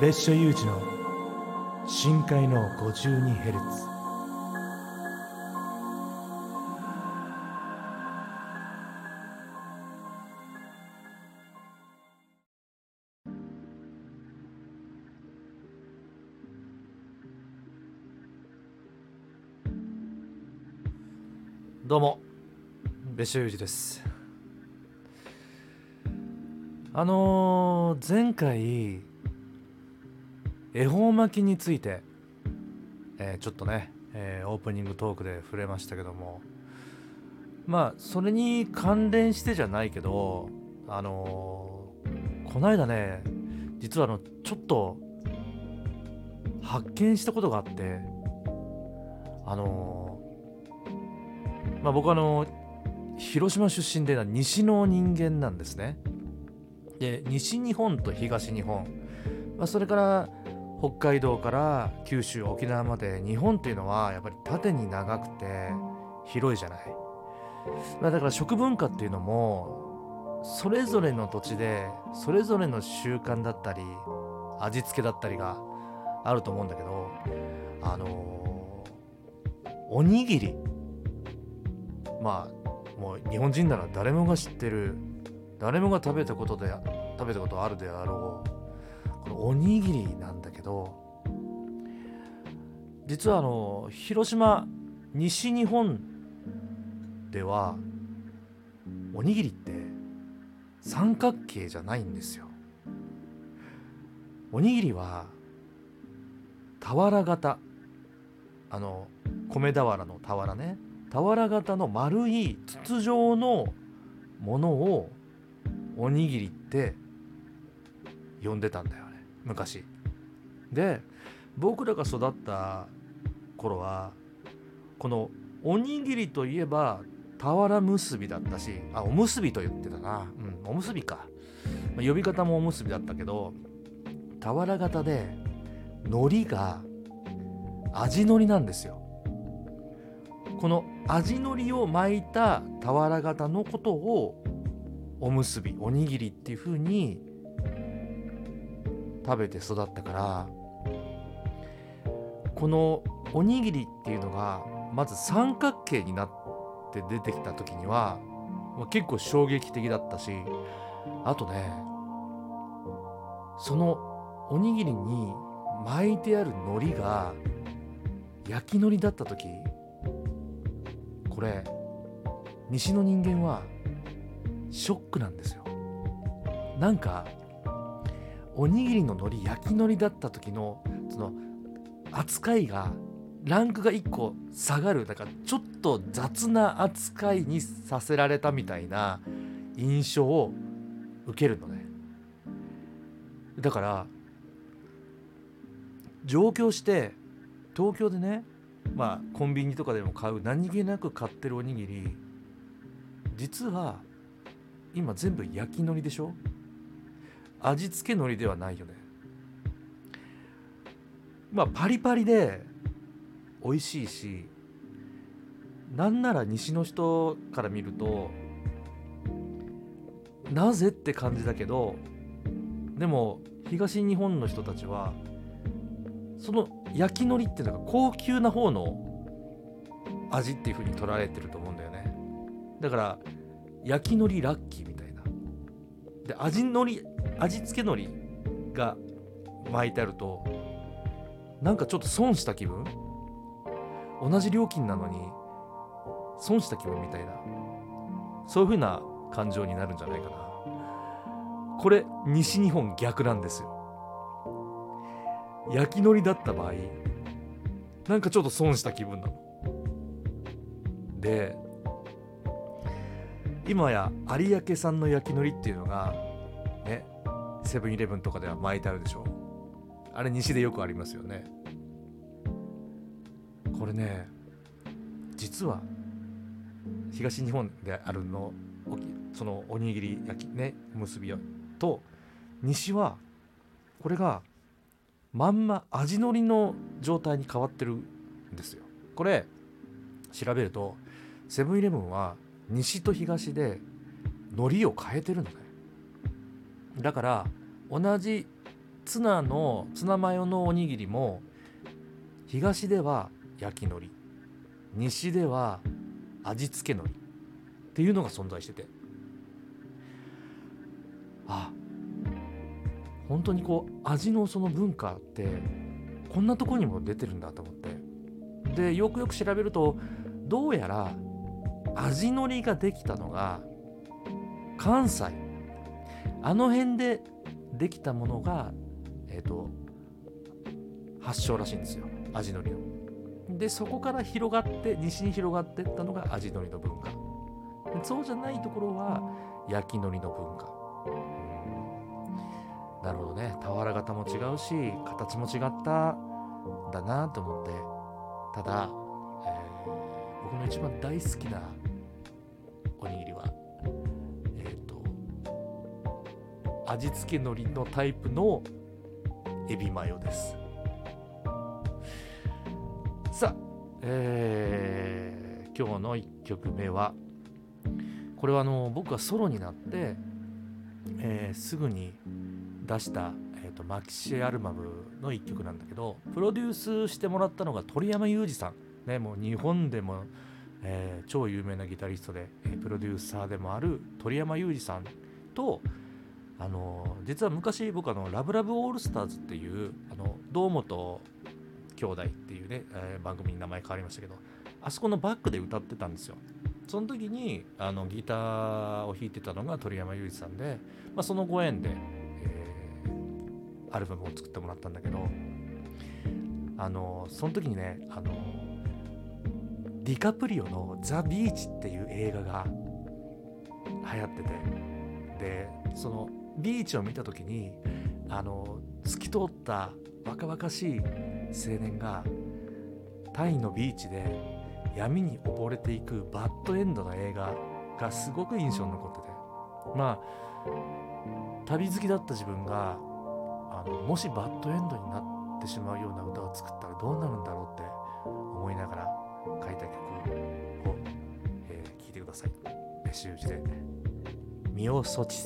別所有事の深海の 52Hz どうも別所有事です。あのー、前回恵方巻きについて、えー、ちょっとね、えー、オープニングトークで触れましたけども。まあそれに関連してじゃないけどあのー、この間ね実はあのちょっと発見したことがあってあのー、まあ僕あの広島出身で西の人間なんですね。で西日本と東日本、まあ、それから北海道から九州沖縄まで日本っていうのはやっぱり縦に長くて広いじゃない、まあ、だから食文化っていうのもそれぞれの土地でそれぞれの習慣だったり味付けだったりがあると思うんだけどあのー、おにぎり。まあもう日本人なら誰もが知ってる誰もが食べたことで食べたことあるであろうこのおにぎりなんけど実はあの広島西日本ではおにぎりって三角形じゃないんですよ。おにぎりは俵型あの米俵の俵ね。俵型の丸い筒状のものをおにぎりって呼んでたんだよね昔。で僕らが育った頃はこのおにぎりといえば俵結びだったしあおむすびと言ってたな。うんおむすびか、まあ、呼び方もおむすびだったけど俵型で海苔が味のりなんですよ。この味のりを巻いた俵型のことをおむすびおにぎりっていう風に食べて育ったからこのおにぎりっていうのがまず三角形になって出てきた時には結構衝撃的だったしあとねそのおにぎりに巻いてある海苔が焼き海苔だった時これ西の人間はショックなんですよ。なんかおにぎりの海苔焼き海苔だった時のその扱いがランクが1個下がるだからちょっと雑な扱いにさせられたみたいな印象を受けるのね。だから上京して東京でねまあコンビニとかでも買う何気なく買ってるおにぎり実は今全部焼き海苔でしょ？味付け海苔ではないよね。まあパリパリで美味しいしなんなら西の人から見るとなぜって感じだけどでも東日本の人たちはその焼き海苔っていうのが高級な方の味っていう風に取られてると思うんだよね。だから焼き海苔ラッキーみたいな。で味海苔味付け海苔が巻いてあるとなんかちょっと損した気分？同じ料金なのに損した気分みたいな。そういう風な感情になるんじゃないかな。これ西日本逆なんですよ。焼き海苔だった場合なんかちょっと損した気分なの。で今や有明産の焼き海苔っていうのがねセブンイレブンとかでは巻いてあるでしょ。あれ西でよくありますよね。これね実は東日本であるのそのおにぎり焼きね結びと西はこれがまんま味のりの状態に変わってるんですよ。これ調べるとセブンイレブンは西と東で海苔を変えてるのね。だから同じツナのツナマヨのおにぎりも東では焼き海苔西では味付け海苔っていうのが存在してて。あ本当にこう味のその文化ってこんなとこにも出てるんだと思って。でよくよく調べるとどうやら味のりができたのが関西。あの辺でできたものがえっ、ー、と発祥らしいんですよ。味のりの。でそこから広がって西に広がっていったのが味のりの文化。そうじゃないところは焼きのりの文化。なるほどね。俵型も違うし形も違ったんだなと思って。ただ、えー、僕の一番大好きなおにぎりは。えっ、ー、と味付け海苔のタイプのエビマヨです。さあ、えー、今日の1曲目はこれはあの僕がソロになって、えー、すぐに出した、えーと、マキシエアルバムの1曲なんだけどプロデュースしてもらったのが鳥山裕二さん、ね、もう日本でも、えー、超有名なギタリストで、えー、プロデューサーでもある鳥山裕二さんとあの実は昔僕あのラブラブオールスターズっていうあの堂本兄弟っていうね、えー、番組に名前変わりましたけどあそこのバックで歌ってたんですよ。その時にあのギターを弾いてたのが鳥山裕二さんで、まあ、そのご縁でえアルバムを作ってもらったんだけどあのその時にねあのディカプリオの「ザ・ビーチ」っていう映画が流行ってて。でそのビーチを見た時にあの透き通った若々しい青年がタイのビーチで闇に溺れていくバッドエンドの映画がすごく印象に残ってて。まあ旅好きだった自分があのもしバッドエンドになってしまうような歌を作ったらどうなるんだろうって思いながら書いた曲を、えー、いてください。メッシュジで「ミオソチ」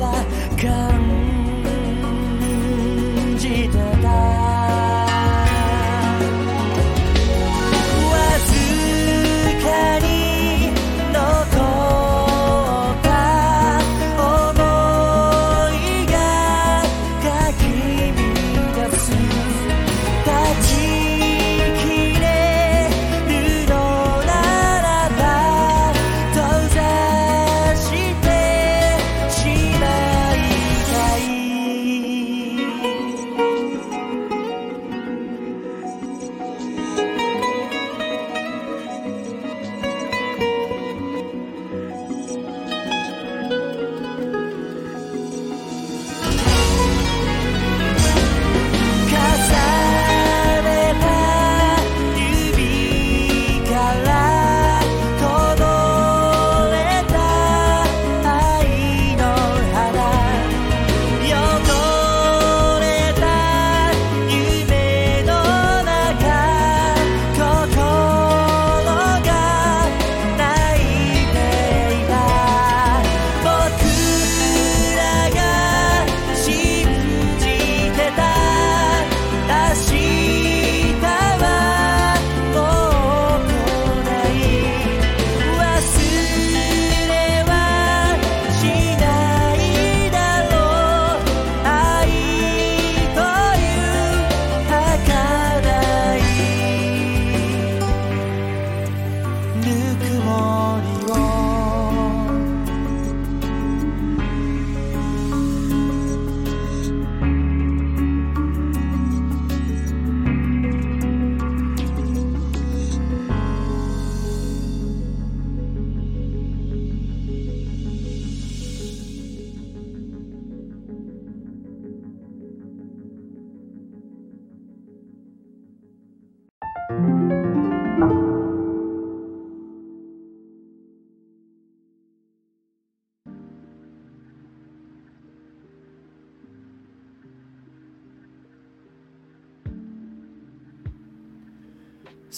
来看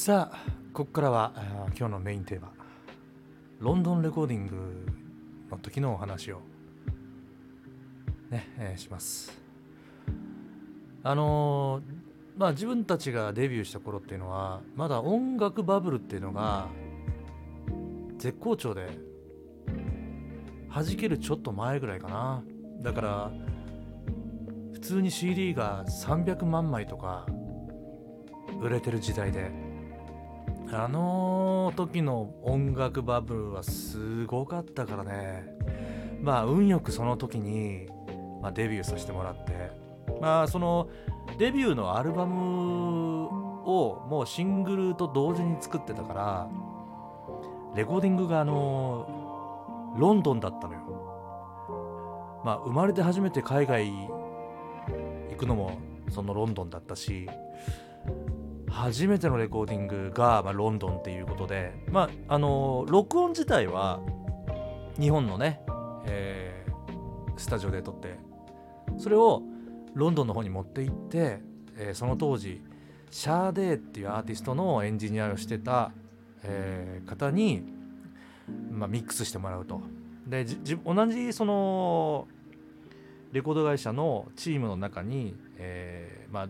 さあここからは今日のメインテーマロンドンレコーディングの時のお話をね、えー、します。あのー、まあ自分たちがデビューした頃っていうのはまだ音楽バブルっていうのが絶好調で弾けるちょっと前ぐらいかな。だから普通に CD が300万枚とか売れてる時代であの時の音楽バブルはすごかったからね。まあ運よくその時に、まあ、デビューさせてもらって。まあそのデビューのアルバムをもうシングルと同時に作ってたからレコーディングがあのロンドンだったのよ。まあ生まれて初めて海外行くのもそのロンドンだったし初めてのレコーディングが、まあ、ロンドンっていうことで、まあ、あの録音自体は日本のね、えー、スタジオで録ってそれをロンドンの方に持って行って、えー、その当時シャーデーっていうアーティストのエンジニアをしてた、えー、方に、まあ、ミックスしてもらうと。で同じそのレコード会社のチームの中に、えーまあ、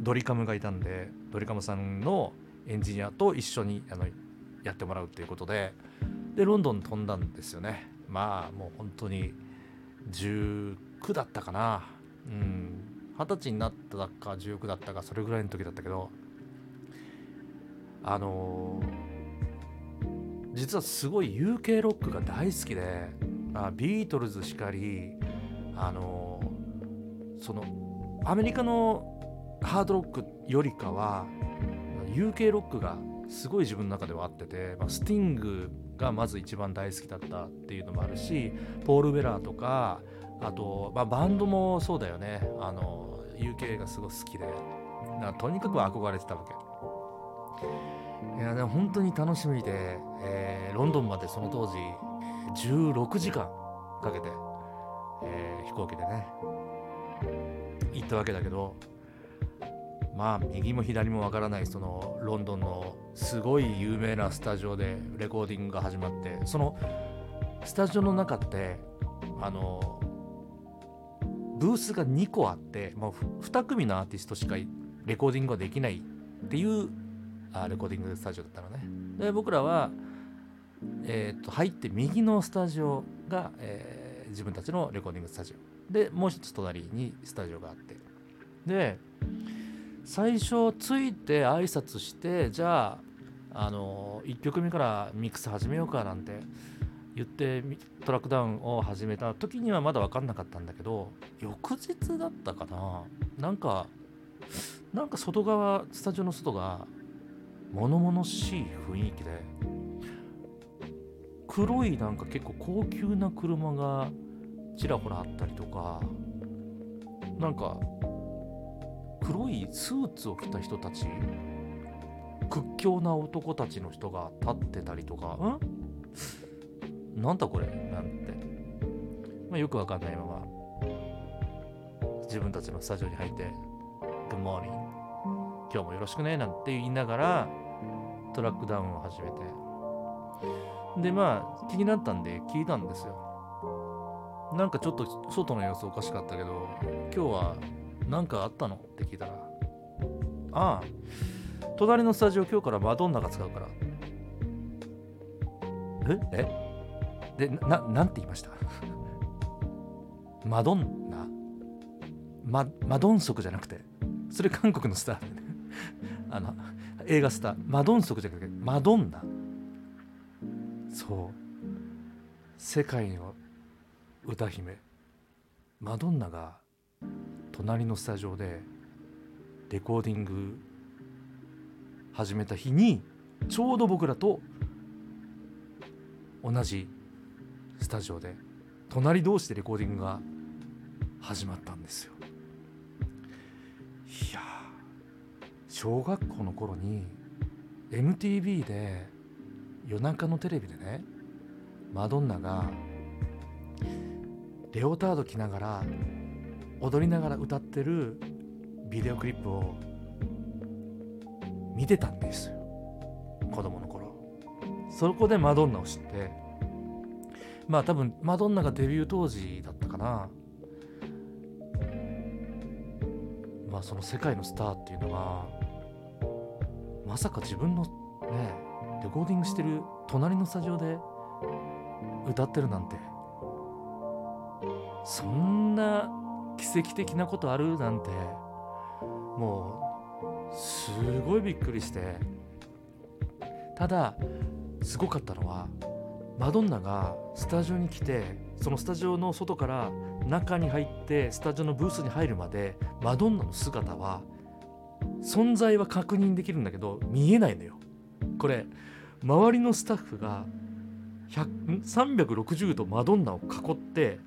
ドリカムがいたんでドリカムさんのエンジニアと一緒にあのやってもらうっていうことででロンドン飛んだんですよね。まあもう本当に19だったかな。うん。二十歳になったか19だったかそれぐらいの時だったけどあのー、実はすごい UK ロックが大好きで、まあ、ビートルズしかりあのー、そのアメリカのハードロックよりかは UK ロックがすごい自分の中ではあってて、まあ、スティングがまず一番大好きだったっていうのもあるしポール・ベラーとかあと、まあ、バンドもそうだよね。あの UK がすごい好きで。とにかく憧れてたわけ。いやでも本当に楽しみで、えー、ロンドンまでその当時16時間かけて、えー、飛行機でね行ったわけだけどまあ右も左もわからないそのロンドンのすごい有名なスタジオでレコーディングが始まってそのスタジオの中ってあのブースが2個あってもう2組のアーティストしかレコーディングができないっていうあレコーディングスタジオだったのね。で僕らは、えー、と入って右のスタジオが、えー、自分たちのレコーディングスタジオ。でもう一つ隣にスタジオがあって。で最初着いて挨拶してじゃああの1曲目からミックス始めようかなんて言ってトラックダウンを始めた時にはまだ分かんなかったんだけど翌日だったかな。なんかなんか外側スタジオの外が物々しい雰囲気で黒いなんか結構高級な車がちらほらあったりとかなんか黒いスーツを着た人たち？屈強な男たちの人が立ってたりとか？ん？なんだこれ？なんて、まあ、よくわかんないまま。自分たちのスタジオに入って「Good morning 今日もよろしくね」なんて言いながらトラックダウンを始めて。でまあ気になったんで聞いたんですよ。なんかちょっと外の様子おかしかったけど今日は何かあったの？って聞いたら、ああ、隣のスタジオ今日からマドンナが使うから。え？え？で、な、なんて言いました？マドンナ？ママドンソクじゃなくて、それ韓国のスター、あの、映画スター、マドンソクじゃなくて、マドンナ。そう。世界の歌姫、マドンナが隣のスタジオでレコーディング始めた日にちょうど僕らと同じスタジオで隣同士でレコーディングが始まったんですよ。いや小学校の頃に MTV で夜中のテレビでねマドンナがレオタード着ながら踊りながら歌ってるビデオクリップを見てたんです。よ子供の頃。そこでマドンナを知って。まあ多分マドンナがデビュー当時だったかな。まあその世界のスターっていうのがまさか自分のねレコーディングしてる隣のスタジオで歌ってるなんて。そんな奇跡的なことあるなんてもうすごいびっくりして。ただすごかったのはマドンナがスタジオに来てそのスタジオの外から中に入ってスタジオのブースに入るまでマドンナの姿は存在は確認できるんだけど見えないのよ。これ周りのスタッフが360度マドンナを囲って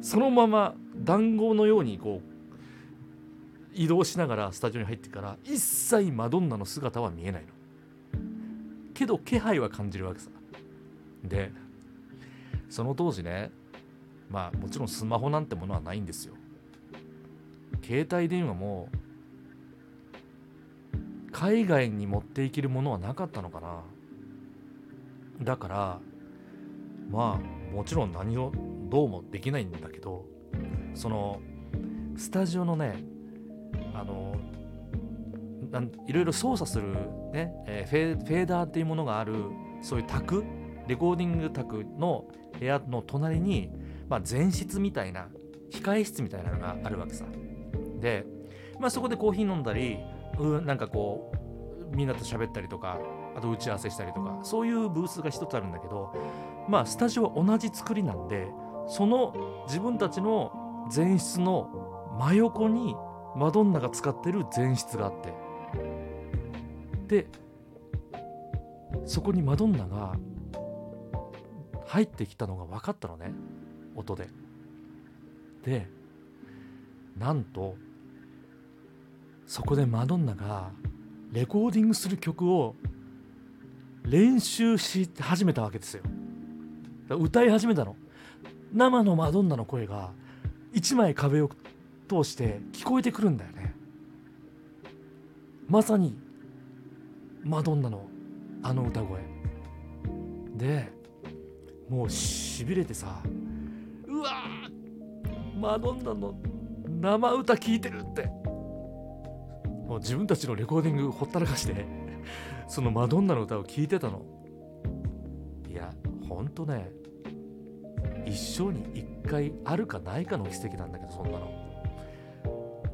そのまま談合のようにこう移動しながらスタジオに入ってから一切マドンナの姿は見えないの。けど気配は感じるわけさ。でその当時ねまあもちろんスマホなんてものはないんですよ。携帯電話も海外に持っていけるものはなかったのかな。だからまあもちろん何をどうもできないんだけどそのスタジオのねあのいろいろ操作するね、えー、フェフェーダーっていうものがあるそういう卓レコーディング卓の部屋の隣に、まあ、前室みたいな控え室みたいなのがあるわけさ。で、まあ、そこでコーヒー飲んだりうなんかこうみんなと喋ったりとかあと打ち合わせしたりとかそういうブースが一つあるんだけどまあスタジオは同じ作りなんでその自分たちの前室の真横にマドンナが使ってる前室があって。でそこにマドンナが入ってきたのが分かったのね。音で。でなんとそこでマドンナがレコーディングする曲を練習し始めたわけですよ。歌い始めたの。生のマドンナの声が一枚壁を通して聞こえてくるんだよね。まさにマドンナのあの歌声。でもうしびれてさうわマドンナの生歌聴いてるって。もう自分たちのレコーディングほったらかしてそのマドンナの歌を聴いてたの。いやほんとね一生に一回あるかないかの奇跡なんだけどそんなの。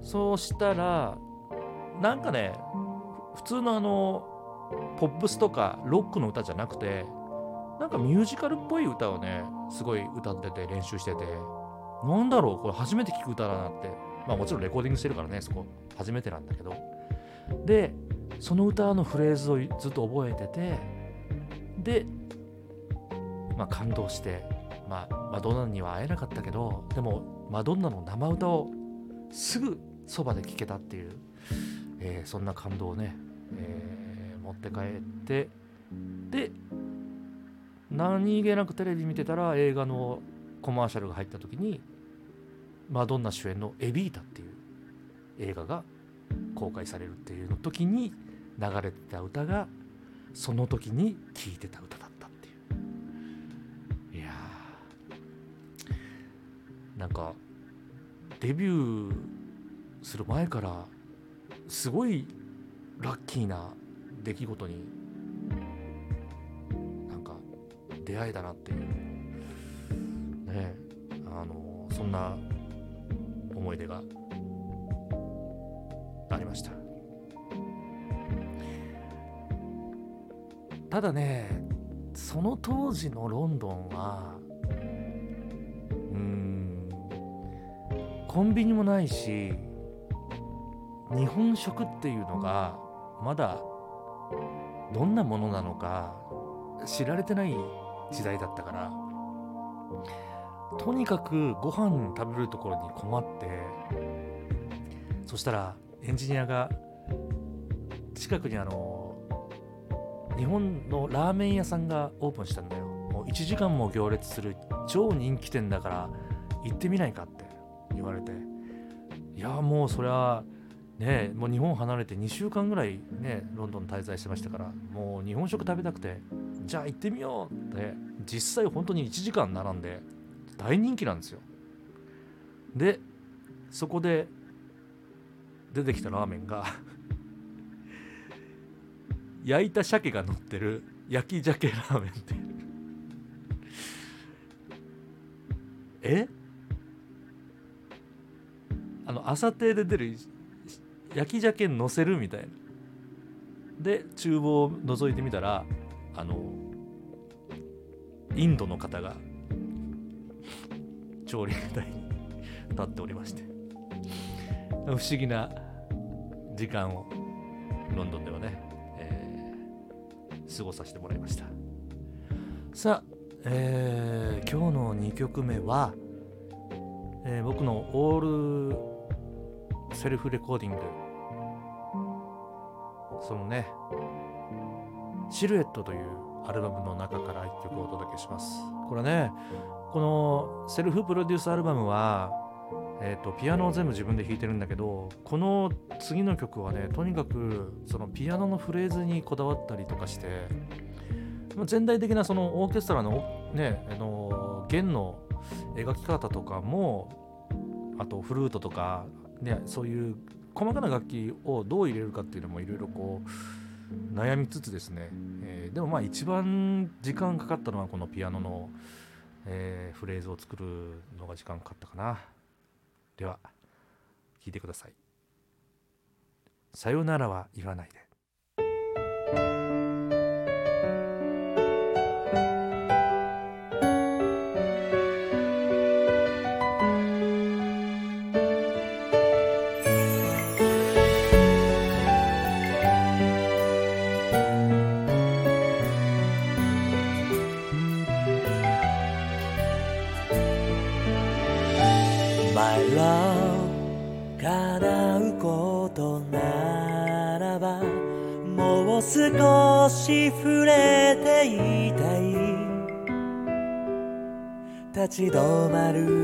そうしたらなんかね普通のあのポップスとかロックの歌じゃなくてなんかミュージカルっぽい歌をねすごい歌ってて練習しててなんだろうこれ初めて聞く歌だなって。まあもちろんレコーディングしてるからねそこ初めてなんだけど。でその歌のフレーズをずっと覚えててでまあ感動してまあマドンナには会えなかったけどでもマドンナの生歌をすぐそばで聴けたっていう、えー、そんな感動をね、えー、持って帰ってで何気なくテレビ見てたら映画のコマーシャルが入った時にマドンナ主演の「エビータ」っていう映画が公開されるっていうの時に流れてた歌がその時に聴いてた歌だなんかデビューする前からすごいラッキーな出来事になんか出会えたなっていう。ねあのそんな思い出がありました。ただねその当時のロンドンはコンビニもないし日本食っていうのがまだどんなものなのか知られてない時代だったから。とにかくご飯食べるところに困ってそしたらエンジニアが近くにあの日本のラーメン屋さんがオープンしたんだよ。もう1時間も行列する超人気店だから行ってみないかって。言われて。いやもうそれはねもう日本離れて2週間ぐらいねロンドン滞在してましたからもう日本食食べたくてじゃあ行ってみようって実際本当に1時間並んで大人気なんですよ。でそこで出てきたラーメンが 焼いた鮭が乗ってる焼き鮭ラーメンってえ？あの朝亭で出る焼き鮭乗せるみたいな。で厨房を覗いてみたらあのインドの方が調理台に立っておりまして。不思議な時間をロンドンではね、えー過ごさせてもらいました。さあ、えー今日の2曲目は、えー僕のオールセルフレコーディング。そのねシルエットというアルバムの中から1曲をお届けします。これねこのセルフプロデュースアルバムはえー、とピアノを全部自分で弾いてるんだけどこの次の曲はねとにかくそのピアノのフレーズにこだわったりとかしてま全体的なそのオーケストラのねあの弦の描き方とかもあとフルートとか、ね、そういう細かな楽器をどう入れるかっていうのもいろいろこう悩みつつですね、えーでもまあ一番時間かかったのはこのピアノの、えーフレーズを作るのが時間かかったかな。では聴いてください。さよならは言わないで。立ち止まる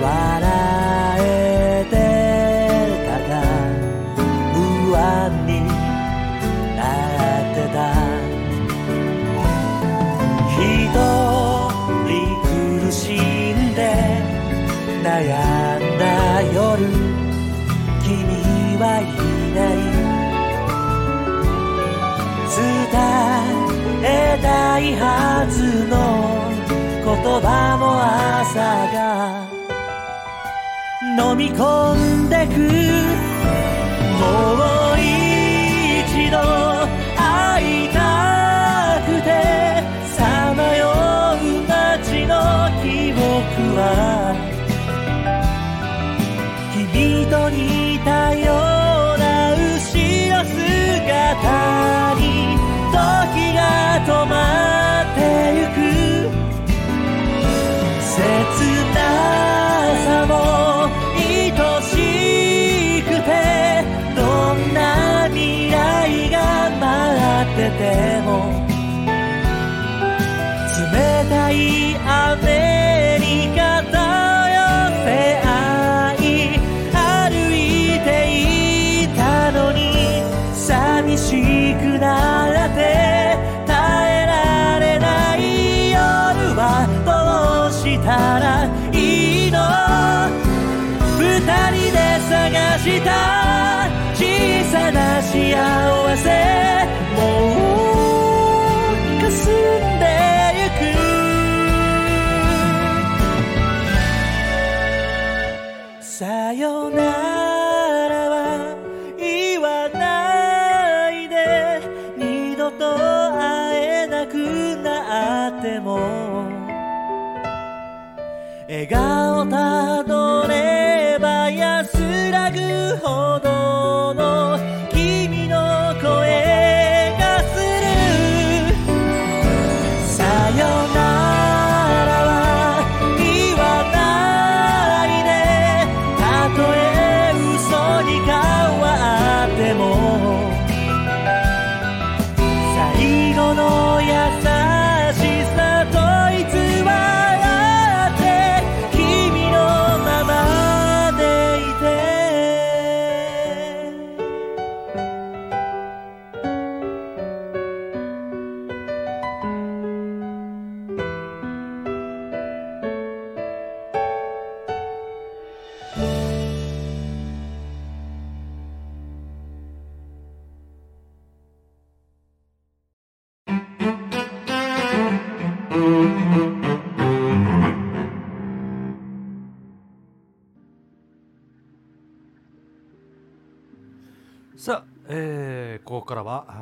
によならは言わないで。二度と会えなくなっても。笑顔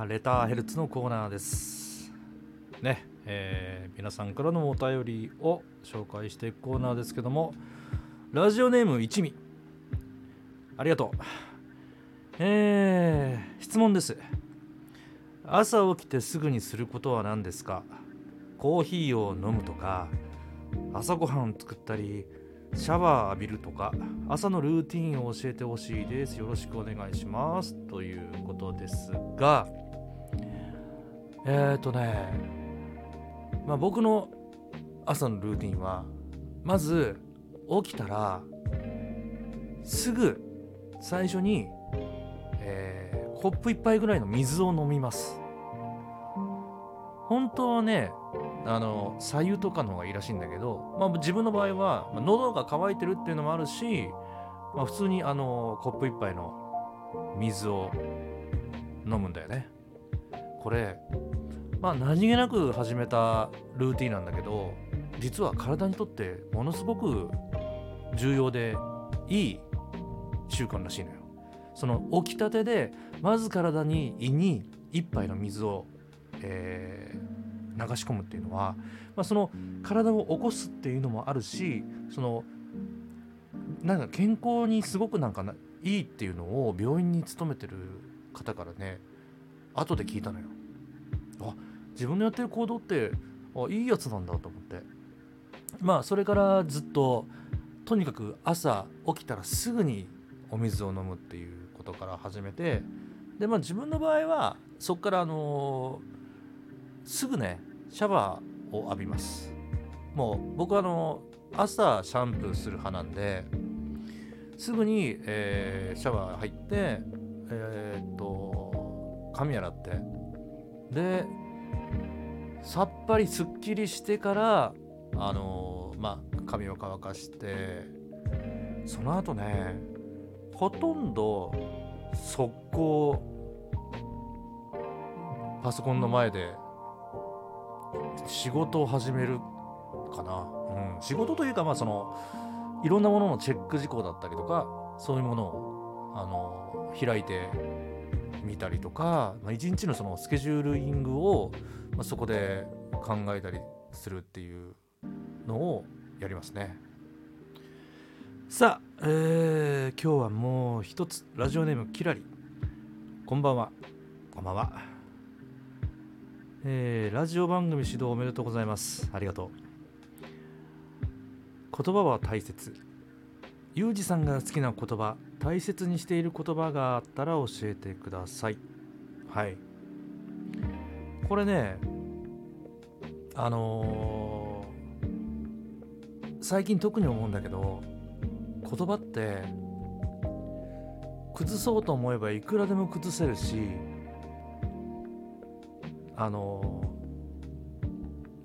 あレターヘルツのコーナーです。ね、えー皆さんからのお便りを紹介していくコーナーですけども、ラジオネーム一味、ありがとう。えー質問です。朝起きてすぐにすることは何ですか？コーヒーを飲むとか、朝ごはん作ったり、シャワー浴びるとか朝のルーティンを教えてほしいですよろしくお願いしますということですがえっ、ー、とねまあ僕の朝のルーティンはまず起きたらすぐ最初に、えーコップ一杯ぐらいの水を飲みます。本当はねあの左右とかの方がいいらしいんだけど、まあ、自分の場合は、まあ喉が渇いてるっていうのもあるし、まあ、普通にあのコップ一杯の水を飲むんだよね。これまあ何気なく始めたルーティンなんだけど実は体にとってものすごく重要でいい習慣らしいのよその起きたてでまず体に胃に一杯の水を、えー流し込むっていうのは、まあ、その体を起こすっていうのもあるしそのなんか健康にすごくなんかないいっていうのを病院に勤めてる方からね後で聞いたのよ。あ自分のやってる行動ってあいいやつなんだと思って。まあそれからずっととにかく朝起きたらすぐにお水を飲むっていうことから始めてでまあ自分の場合はそこからあのすぐねシャワーを浴びます。もう僕はあの朝シャンプーする派なんですぐに、えーシャワー入ってえっと髪洗ってでさっぱりすっきりしてからあのまあ髪を乾かしてその後ねほとんど速攻パソコンの前で仕事を始めるかな、うん、仕事というかまあそのいろんなもののチェック事項だったりとかそういうものをあの開いてみたりとか、まあ、一日のそのスケジュールイングを、まあ、そこで考えたりするっていうのをやりますね。さあ、えー今日はもう一つラジオネームキラリ。こんばんは。こんばんは。えーラジオ番組始動おめでとうございます。ありがとう。言葉は大切。ゆうじさんが好きな言葉大切にしている言葉があったら教えてください。はい。これねあのー最近特に思うんだけど言葉って崩そうと思えばいくらでも崩せるしあの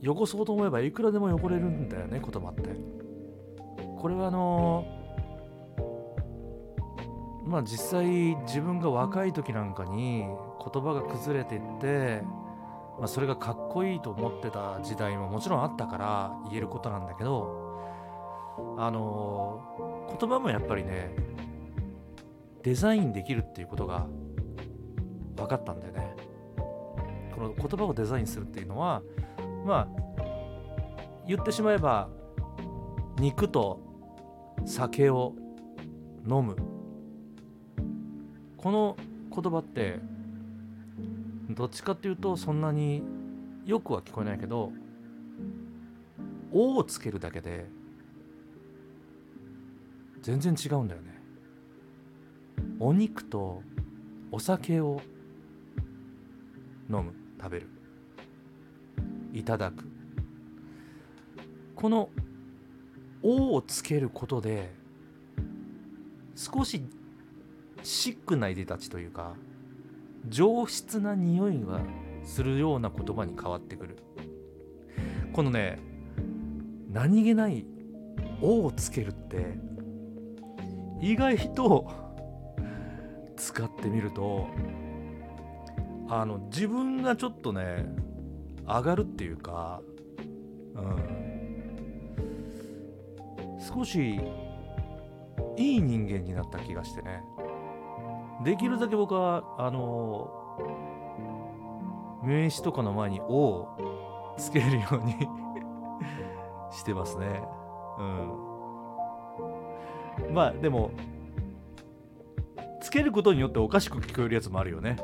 ー汚そうと思えばいくらでも汚れるんだよね言葉って。これはあのーまあ実際自分が若い時なんかに言葉が崩れていって、まあ、それがかっこいいと思ってた時代ももちろんあったから言えることなんだけどあのー言葉もやっぱりねデザインできるっていうことが分かったんだよね。この言葉をデザインするっていうのはまあ言ってしまえば肉と酒を飲む。この言葉ってどっちかっていうとそんなによくは聞こえないけど「お」をつけるだけで全然違うんだよね。お肉とお酒を飲む食べる。いただく。この「お」をつけることで少しシックないでたちというか上質な匂いがするような言葉に変わってくる。このね何気ない「お」をつけるって意外と使ってみるとあの自分がちょっとね上がるっていうか、うん、少しいい人間になった気がしてね。できるだけ僕はあの名刺とかの前に「お」をつけるように してますね。うん。まあでもつけることによっておかしく聞こえるやつもあるよね。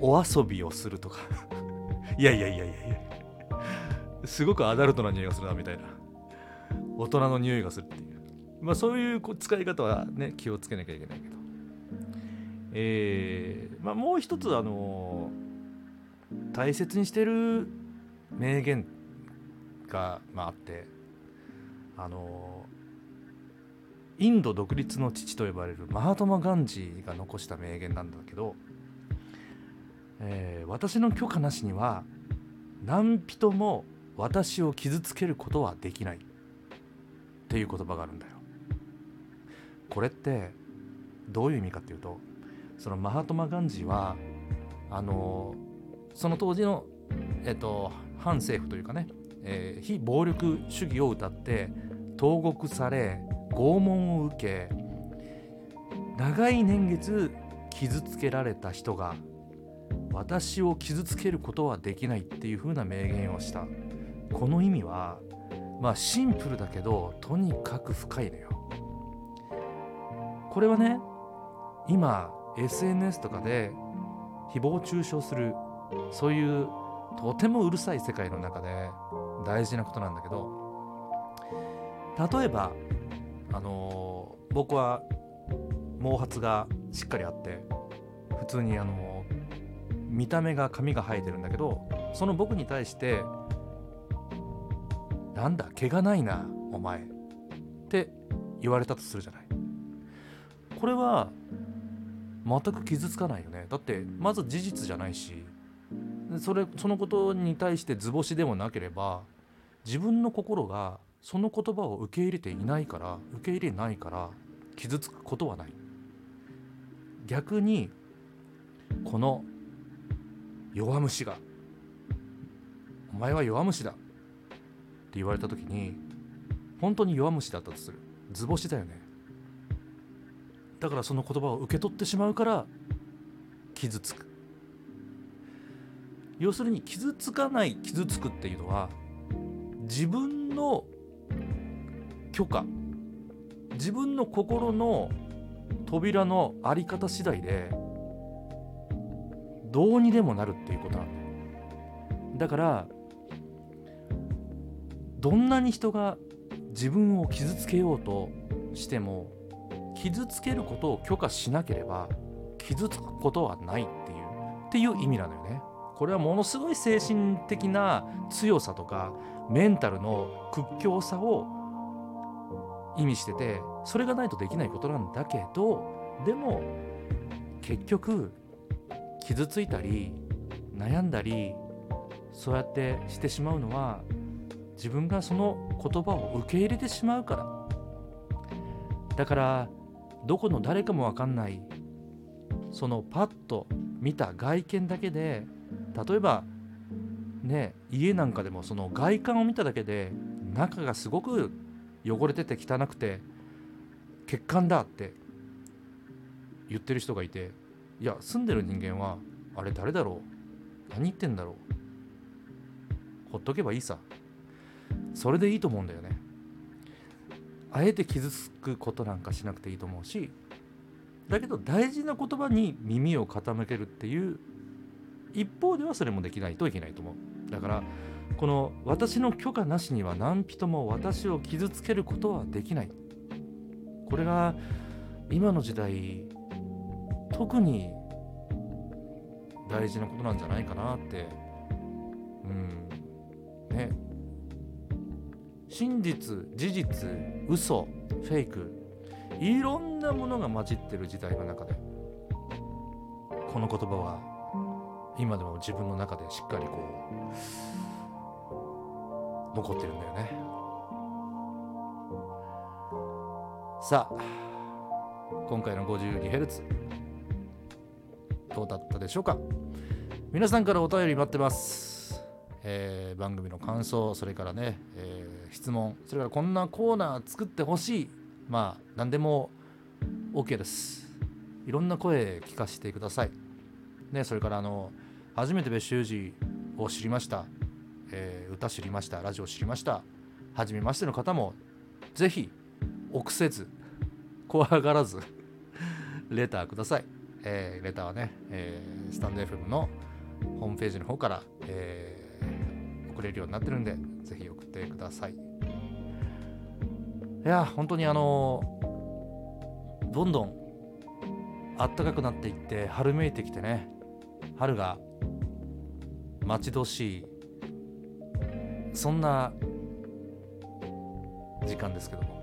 お遊びをするとか。いやいやいやいやいや。すごくアダルトな匂いがするなみたいな。大人の匂いがするってまあそういう使い方はね気をつけなきゃいけないけどえーまあもう一つあの大切にしてる名言が、まあ、あってあのインド独立の父と呼ばれるマハトマ・ガンジーが残した名言なんだけど、えー私の許可なしには何人も私を傷つけることはできないっていう言葉があるんだよ。これってどういう意味かっていうとそのマハトマ・ガンジーはあのその当時の、えっと、反政府というかね、えー非暴力主義を歌って投獄され拷問を受け長い年月傷つけられた人が私を傷つけることはできないっていう風な名言をした。この意味はまあシンプルだけどとにかく深いのよ。これはね今 SNS とかで誹謗中傷するそういうとてもうるさい世界の中で大事なことなんだけど例えばあのー僕は毛髪がしっかりあって普通にあのー見た目が髪が生えてるんだけどその僕に対して「なんだ毛がないなお前」って言われたとするじゃない。これは全く傷つかないよね。だってまず事実じゃないしそれそのことに対して図星でもなければ自分の心がその言葉を受け入れていないから受け入れないから傷つくことはない。逆にこの弱虫が「お前は弱虫だ」って言われた時に本当に弱虫だったとする。図星だよね。だからその言葉を受け取ってしまうから傷つく。要するに傷つかない傷つくっていうのは自分の許可自分の心の扉の在り方次第でどうにでもなるっていうことなんだだからどんなに人が自分を傷つけようとしても傷つけることを許可しなければ傷つくことはないっていうっていう意味なのよね。これはものすごい精神的な強さとかメンタルの屈強さを意味しててそれがないとできないことなんだけどでも結局傷ついたり悩んだりそうやってしてしまうのは自分がその言葉を受け入れてしまうから。だからどこの誰かも分かんない。そのパッと見た外見だけで例えばね家なんかでもその外観を見ただけで中がすごく汚れてて汚くて欠陥だって言ってる人がいていや住んでる人間はあれ誰だろう？何言ってんだろう？ほっとけばいいさ。それでいいと思うんだよね。あえて傷つくことなんかしなくていいと思うしだけど大事な言葉に耳を傾けるっていう一方ではそれもできないといけないと思う。だからこの私の許可なしには何人も私を傷つけることはできない。これが今の時代特に大事なことなんじゃないかなってうんね。真実事実嘘フェイクいろんなものが混じってる時代の中でこの言葉は今でも自分の中でしっかりこう残ってるんだよね。さあ今回の 52Hz どうだったでしょうか？皆さんからお便り待ってます、えー番組の感想それからね、えー質問それからこんなコーナー作ってほしい。まあ何でも OK です。いろんな声聞かせてください。ねそれからあの初めて別習字を知りました、えー歌知りました。ラジオ知りました。初めましての方もぜひ臆せず怖がらずレターください、えーレターはね、えースタンド FM のホームページの方から、えー送れるようになってるんでぜひ送ってください。いや本当にあのどんどん暖かくなっていって春めいてきてね春が待ち遠しいそんな時間ですけども。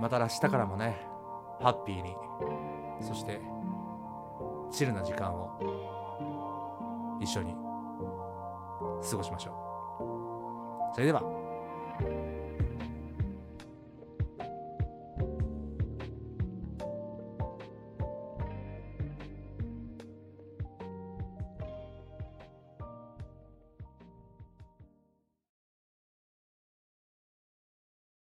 また明日からもねハッピーにそしてチルな時間を一緒に過ごしましょう。それでは。